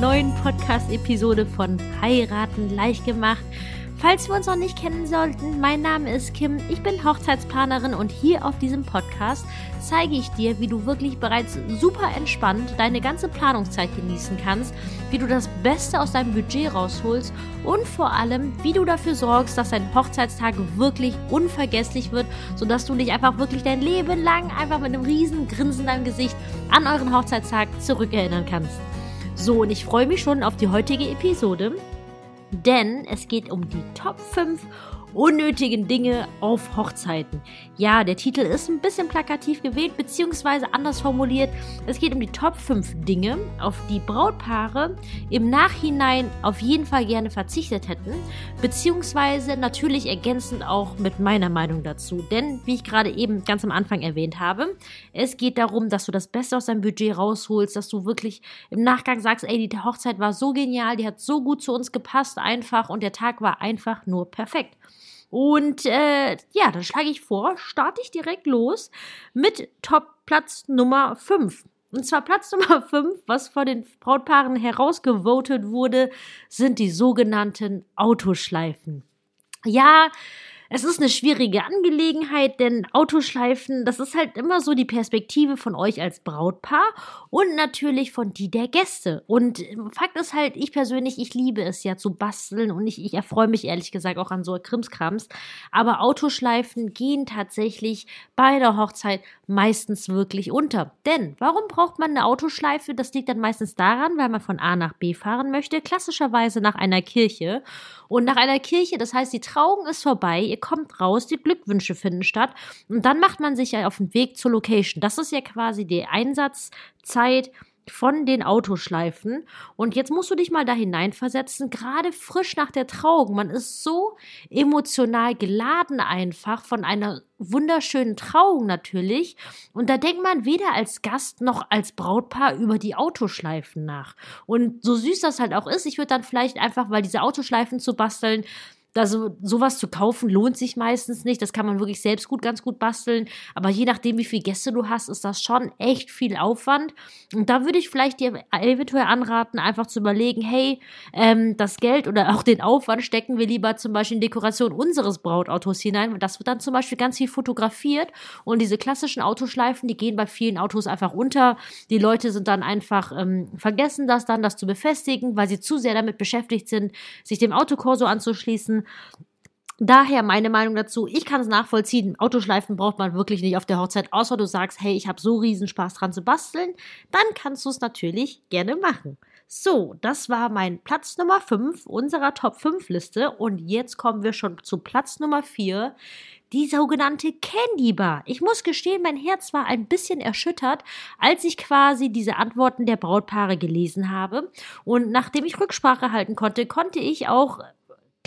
neuen Podcast-Episode von Heiraten leicht gemacht. Falls wir uns noch nicht kennen sollten, mein Name ist Kim, ich bin Hochzeitsplanerin und hier auf diesem Podcast zeige ich dir, wie du wirklich bereits super entspannt deine ganze Planungszeit genießen kannst, wie du das Beste aus deinem Budget rausholst und vor allem, wie du dafür sorgst, dass dein Hochzeitstag wirklich unvergesslich wird, sodass du dich einfach wirklich dein Leben lang einfach mit einem riesen Grinsen in deinem Gesicht an euren Hochzeitstag zurückerinnern kannst. So, und ich freue mich schon auf die heutige Episode denn es geht um die Top 5 unnötigen Dinge auf Hochzeiten. Ja, der Titel ist ein bisschen plakativ gewählt, beziehungsweise anders formuliert. Es geht um die Top 5 Dinge, auf die Brautpaare im Nachhinein auf jeden Fall gerne verzichtet hätten, beziehungsweise natürlich ergänzend auch mit meiner Meinung dazu. Denn, wie ich gerade eben ganz am Anfang erwähnt habe, es geht darum, dass du das Beste aus deinem Budget rausholst, dass du wirklich im Nachgang sagst, ey, die Hochzeit war so genial, die hat so gut zu uns gepasst, einfach und der Tag war einfach nur perfekt. Und äh, ja, dann schlage ich vor, starte ich direkt los mit Top-Platz Nummer 5. Und zwar Platz Nummer 5, was von den Brautpaaren herausgevotet wurde, sind die sogenannten Autoschleifen. Ja, es ist eine schwierige Angelegenheit, denn Autoschleifen, das ist halt immer so die Perspektive von euch als Brautpaar und natürlich von die der Gäste. Und Fakt ist halt, ich persönlich, ich liebe es ja zu basteln und ich, ich erfreue mich ehrlich gesagt auch an so Krimskrams. Aber Autoschleifen gehen tatsächlich bei der Hochzeit meistens wirklich unter. Denn warum braucht man eine Autoschleife? Das liegt dann meistens daran, weil man von A nach B fahren möchte, klassischerweise nach einer Kirche. Und nach einer Kirche, das heißt, die Trauung ist vorbei, ihr kommt raus, die Glückwünsche finden statt und dann macht man sich ja auf den Weg zur Location. Das ist ja quasi die Einsatzzeit von den Autoschleifen. Und jetzt musst du dich mal da hineinversetzen, gerade frisch nach der Trauung. Man ist so emotional geladen einfach von einer wunderschönen Trauung natürlich. Und da denkt man weder als Gast noch als Brautpaar über die Autoschleifen nach. Und so süß das halt auch ist, ich würde dann vielleicht einfach, weil diese Autoschleifen zu basteln, also sowas zu kaufen lohnt sich meistens nicht. Das kann man wirklich selbst gut, ganz gut basteln. Aber je nachdem, wie viele Gäste du hast, ist das schon echt viel Aufwand. Und da würde ich vielleicht dir eventuell anraten, einfach zu überlegen, hey, ähm, das Geld oder auch den Aufwand stecken wir lieber zum Beispiel in Dekoration unseres Brautautos hinein. Das wird dann zum Beispiel ganz viel fotografiert. Und diese klassischen Autoschleifen, die gehen bei vielen Autos einfach unter. Die Leute sind dann einfach, ähm, vergessen das dann, das zu befestigen, weil sie zu sehr damit beschäftigt sind, sich dem Autokorso anzuschließen. Daher meine Meinung dazu, ich kann es nachvollziehen, Autoschleifen braucht man wirklich nicht auf der Hochzeit, außer du sagst, hey, ich habe so riesen Spaß dran zu basteln, dann kannst du es natürlich gerne machen. So, das war mein Platz Nummer 5 unserer Top 5 Liste. Und jetzt kommen wir schon zu Platz Nummer 4, die sogenannte Candy Bar. Ich muss gestehen, mein Herz war ein bisschen erschüttert, als ich quasi diese Antworten der Brautpaare gelesen habe. Und nachdem ich Rücksprache halten konnte, konnte ich auch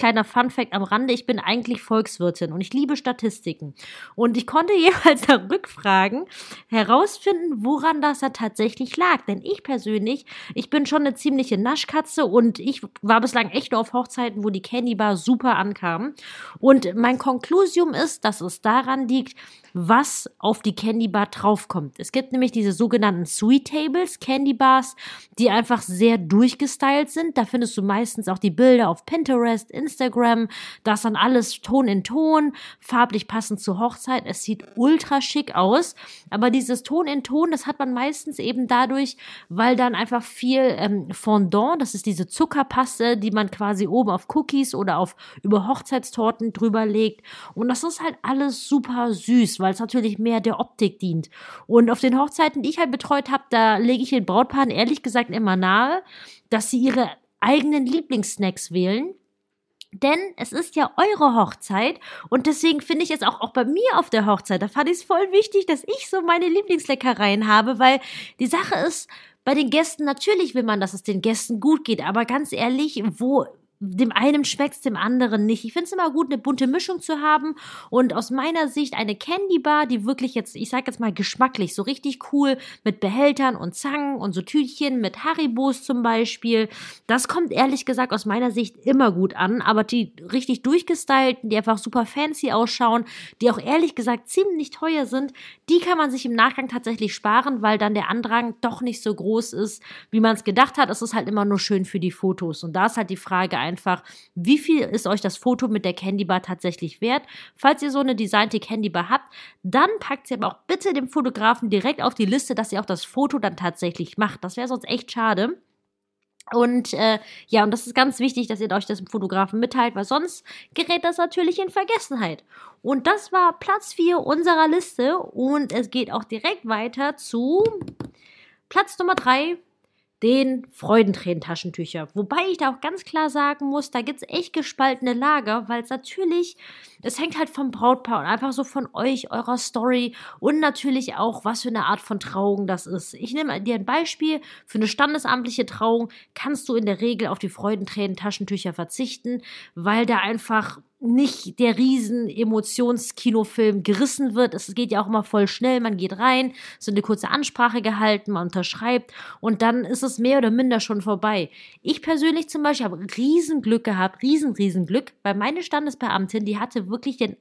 kleiner Funfact am Rande, ich bin eigentlich Volkswirtin und ich liebe Statistiken. Und ich konnte jeweils nach Rückfragen herausfinden, woran das da tatsächlich lag. Denn ich persönlich, ich bin schon eine ziemliche Naschkatze und ich war bislang echt nur auf Hochzeiten, wo die Candy Bar super ankam. Und mein Konklusium ist, dass es daran liegt, was auf die Candy Bar draufkommt. Es gibt nämlich diese sogenannten Sweet Tables, Candy Bars, die einfach sehr durchgestylt sind. Da findest du meistens auch die Bilder auf Pinterest, Instagram. Da ist dann alles Ton in Ton, farblich passend zur Hochzeit. Es sieht ultra schick aus. Aber dieses Ton in Ton, das hat man meistens eben dadurch, weil dann einfach viel ähm, Fondant, das ist diese Zuckerpaste, die man quasi oben auf Cookies oder auf über Hochzeitstorten drüber legt. Und das ist halt alles super süß weil es natürlich mehr der Optik dient. Und auf den Hochzeiten, die ich halt betreut habe, da lege ich den Brautpaaren ehrlich gesagt immer nahe, dass sie ihre eigenen Lieblingssnacks wählen. Denn es ist ja eure Hochzeit und deswegen finde ich es auch, auch bei mir auf der Hochzeit, da fand ich es voll wichtig, dass ich so meine Lieblingsleckereien habe, weil die Sache ist, bei den Gästen natürlich will man, dass es den Gästen gut geht, aber ganz ehrlich, wo dem einen schmeckt es dem anderen nicht. Ich finde es immer gut, eine bunte Mischung zu haben. Und aus meiner Sicht eine Candy Bar, die wirklich jetzt, ich sag jetzt mal geschmacklich, so richtig cool mit Behältern und Zangen und so Tütchen mit Haribos zum Beispiel. Das kommt ehrlich gesagt aus meiner Sicht immer gut an. Aber die richtig durchgestylten, die einfach super fancy ausschauen, die auch ehrlich gesagt ziemlich teuer sind, die kann man sich im Nachgang tatsächlich sparen, weil dann der Andrang doch nicht so groß ist, wie man es gedacht hat. Es ist halt immer nur schön für die Fotos. Und da ist halt die Frage einfach, wie viel ist euch das Foto mit der Candy Bar tatsächlich wert? Falls ihr so eine designte Candy Bar habt, dann packt sie aber auch bitte dem Fotografen direkt auf die Liste, dass ihr auch das Foto dann tatsächlich macht. Das wäre sonst echt schade. Und äh, ja, und das ist ganz wichtig, dass ihr euch das im Fotografen mitteilt, weil sonst gerät das natürlich in Vergessenheit. Und das war Platz 4 unserer Liste und es geht auch direkt weiter zu Platz Nummer 3 den Freudentränen-Taschentücher. Wobei ich da auch ganz klar sagen muss, da gibt es echt gespaltene Lager, weil es natürlich, es hängt halt vom Brautpaar und einfach so von euch, eurer Story und natürlich auch, was für eine Art von Trauung das ist. Ich nehme dir ein Beispiel. Für eine standesamtliche Trauung kannst du in der Regel auf die Freudentränen-Taschentücher verzichten, weil da einfach nicht der riesen Emotionskinofilm gerissen wird. Es geht ja auch immer voll schnell. Man geht rein, so eine kurze Ansprache gehalten, man unterschreibt und dann ist es mehr oder minder schon vorbei. Ich persönlich zum Beispiel habe riesen Glück gehabt, riesen, riesen Glück, weil meine Standesbeamtin, die hatte wirklich den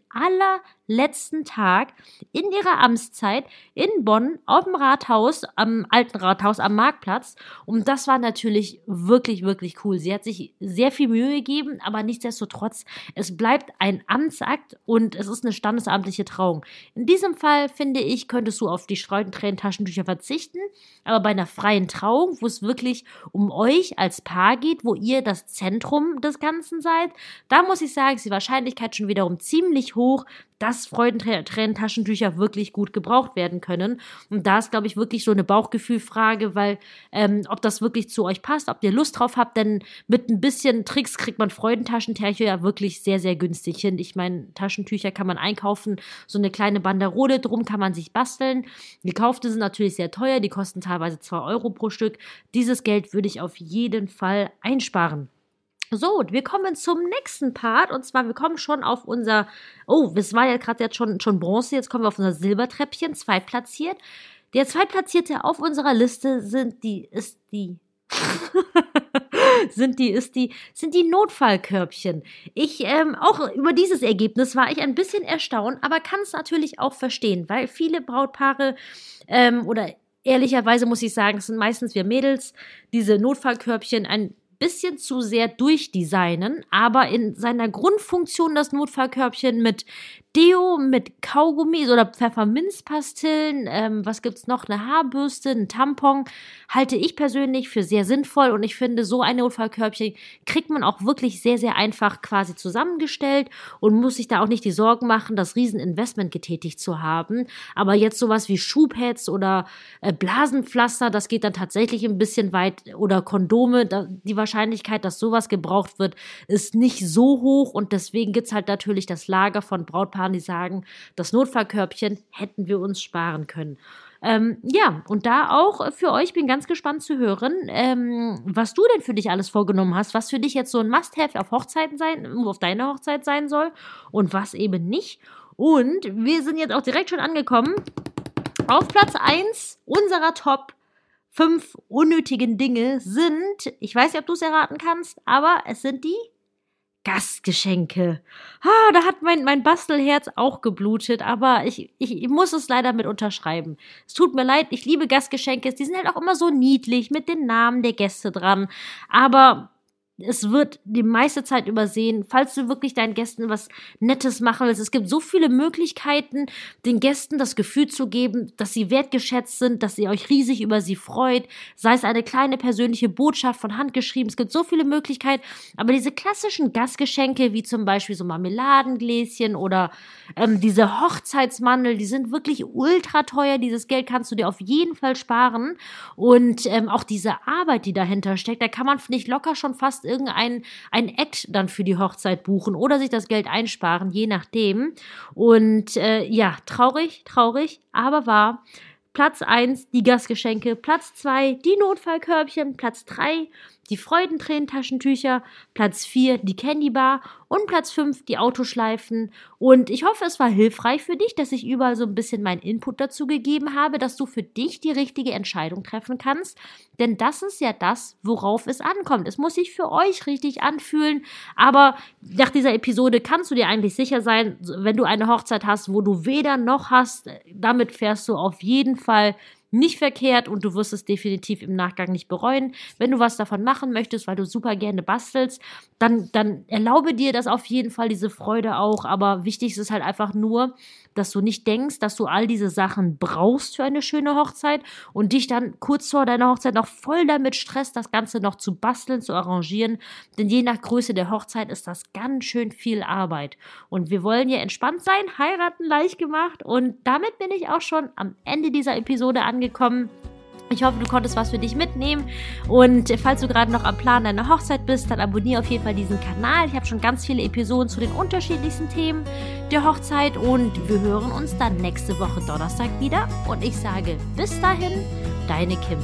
allerletzten Tag in ihrer Amtszeit in Bonn auf dem Rathaus, am alten Rathaus am Marktplatz und das war natürlich wirklich, wirklich cool. Sie hat sich sehr viel Mühe gegeben, aber nichtsdestotrotz, es bleibt ein Amtsakt und es ist eine standesamtliche Trauung. In diesem Fall, finde ich, könntest du auf die Freudentränen-Taschentücher verzichten, aber bei einer freien Trauung, wo es wirklich um euch als Paar geht, wo ihr das Zentrum des Ganzen seid, da muss ich sagen, ist die Wahrscheinlichkeit schon wiederum ziemlich hoch, dass Freudentränen-Taschentücher wirklich gut gebraucht werden können. Und da ist, glaube ich, wirklich so eine Bauchgefühlfrage, weil ähm, ob das wirklich zu euch passt, ob ihr Lust drauf habt, denn mit ein bisschen Tricks kriegt man Freudentaschentücher ja wirklich sehr, sehr günstig hin. Ich meine, Taschentücher kann man einkaufen, so eine kleine Banderole drum kann man sich basteln. Gekaufte sind natürlich sehr teuer, die kosten teilweise 2 Euro pro Stück. Dieses Geld würde ich auf jeden Fall einsparen. So, wir kommen zum nächsten Part und zwar wir kommen schon auf unser, oh, es war ja gerade jetzt schon, schon Bronze, jetzt kommen wir auf unser Silbertreppchen, zweitplatziert. Der zweitplatzierte auf unserer Liste sind die, ist die, sind die, ist die, sind die Notfallkörbchen. Ich, ähm, auch über dieses Ergebnis war ich ein bisschen erstaunt, aber kann es natürlich auch verstehen, weil viele Brautpaare, ähm, oder ehrlicherweise muss ich sagen, es sind meistens wir Mädels, diese Notfallkörbchen ein bisschen zu sehr durchdesignen, aber in seiner Grundfunktion das Notfallkörbchen mit Deo mit Kaugummis oder Pfefferminzpastillen, ähm, was gibt's noch, eine Haarbürste, ein Tampon, halte ich persönlich für sehr sinnvoll und ich finde, so ein Notfallkörbchen kriegt man auch wirklich sehr, sehr einfach quasi zusammengestellt und muss sich da auch nicht die Sorgen machen, das Rieseninvestment getätigt zu haben. Aber jetzt sowas wie Schuhpads oder äh, Blasenpflaster, das geht dann tatsächlich ein bisschen weit oder Kondome, da, die Wahrscheinlichkeit, dass sowas gebraucht wird, ist nicht so hoch und deswegen gibt's halt natürlich das Lager von Brautpaaren Paaren, die sagen, das Notfallkörbchen hätten wir uns sparen können. Ähm, ja, und da auch für euch bin ganz gespannt zu hören, ähm, was du denn für dich alles vorgenommen hast, was für dich jetzt so ein Must-Have auf Hochzeiten sein, auf deine Hochzeit sein soll und was eben nicht. Und wir sind jetzt auch direkt schon angekommen auf Platz 1 unserer Top 5 unnötigen Dinge sind, ich weiß nicht, ob du es erraten kannst, aber es sind die Gastgeschenke. Ah, da hat mein, mein Bastelherz auch geblutet, aber ich, ich, ich muss es leider mit unterschreiben. Es tut mir leid, ich liebe Gastgeschenke. Die sind halt auch immer so niedlich mit den Namen der Gäste dran. Aber es wird die meiste Zeit übersehen, falls du wirklich deinen Gästen was Nettes machen willst. Es gibt so viele Möglichkeiten, den Gästen das Gefühl zu geben, dass sie wertgeschätzt sind, dass ihr euch riesig über sie freut, sei es eine kleine persönliche Botschaft von Hand geschrieben. Es gibt so viele Möglichkeiten, aber diese klassischen Gastgeschenke, wie zum Beispiel so Marmeladengläschen oder ähm, diese Hochzeitsmandel, die sind wirklich ultra teuer. Dieses Geld kannst du dir auf jeden Fall sparen. Und ähm, auch diese Arbeit, die dahinter steckt, da kann man, ich, locker schon fast irgendein ein Act dann für die Hochzeit buchen oder sich das Geld einsparen, je nachdem. Und äh, ja, traurig, traurig, aber wahr. Platz 1 die Gastgeschenke, Platz 2 die Notfallkörbchen, Platz 3 die Freudentränentaschentücher, Platz 4 die Candy Bar und Platz 5 die Autoschleifen. Und ich hoffe, es war hilfreich für dich, dass ich überall so ein bisschen meinen Input dazu gegeben habe, dass du für dich die richtige Entscheidung treffen kannst. Denn das ist ja das, worauf es ankommt. Es muss sich für euch richtig anfühlen. Aber nach dieser Episode kannst du dir eigentlich sicher sein, wenn du eine Hochzeit hast, wo du weder noch hast, damit fährst du auf jeden Fall nicht verkehrt und du wirst es definitiv im Nachgang nicht bereuen. Wenn du was davon machen möchtest, weil du super gerne bastelst, dann, dann erlaube dir das auf jeden Fall, diese Freude auch. Aber wichtig ist es halt einfach nur, dass du nicht denkst, dass du all diese Sachen brauchst für eine schöne Hochzeit und dich dann kurz vor deiner Hochzeit noch voll damit stresst, das Ganze noch zu basteln, zu arrangieren. Denn je nach Größe der Hochzeit ist das ganz schön viel Arbeit. Und wir wollen ja entspannt sein, heiraten leicht gemacht. Und damit bin ich auch schon am Ende dieser Episode angekommen. Ich hoffe, du konntest was für dich mitnehmen. Und falls du gerade noch am Plan deiner Hochzeit bist, dann abonniere auf jeden Fall diesen Kanal. Ich habe schon ganz viele Episoden zu den unterschiedlichsten Themen der Hochzeit. Und wir hören uns dann nächste Woche Donnerstag wieder. Und ich sage bis dahin, deine Kim.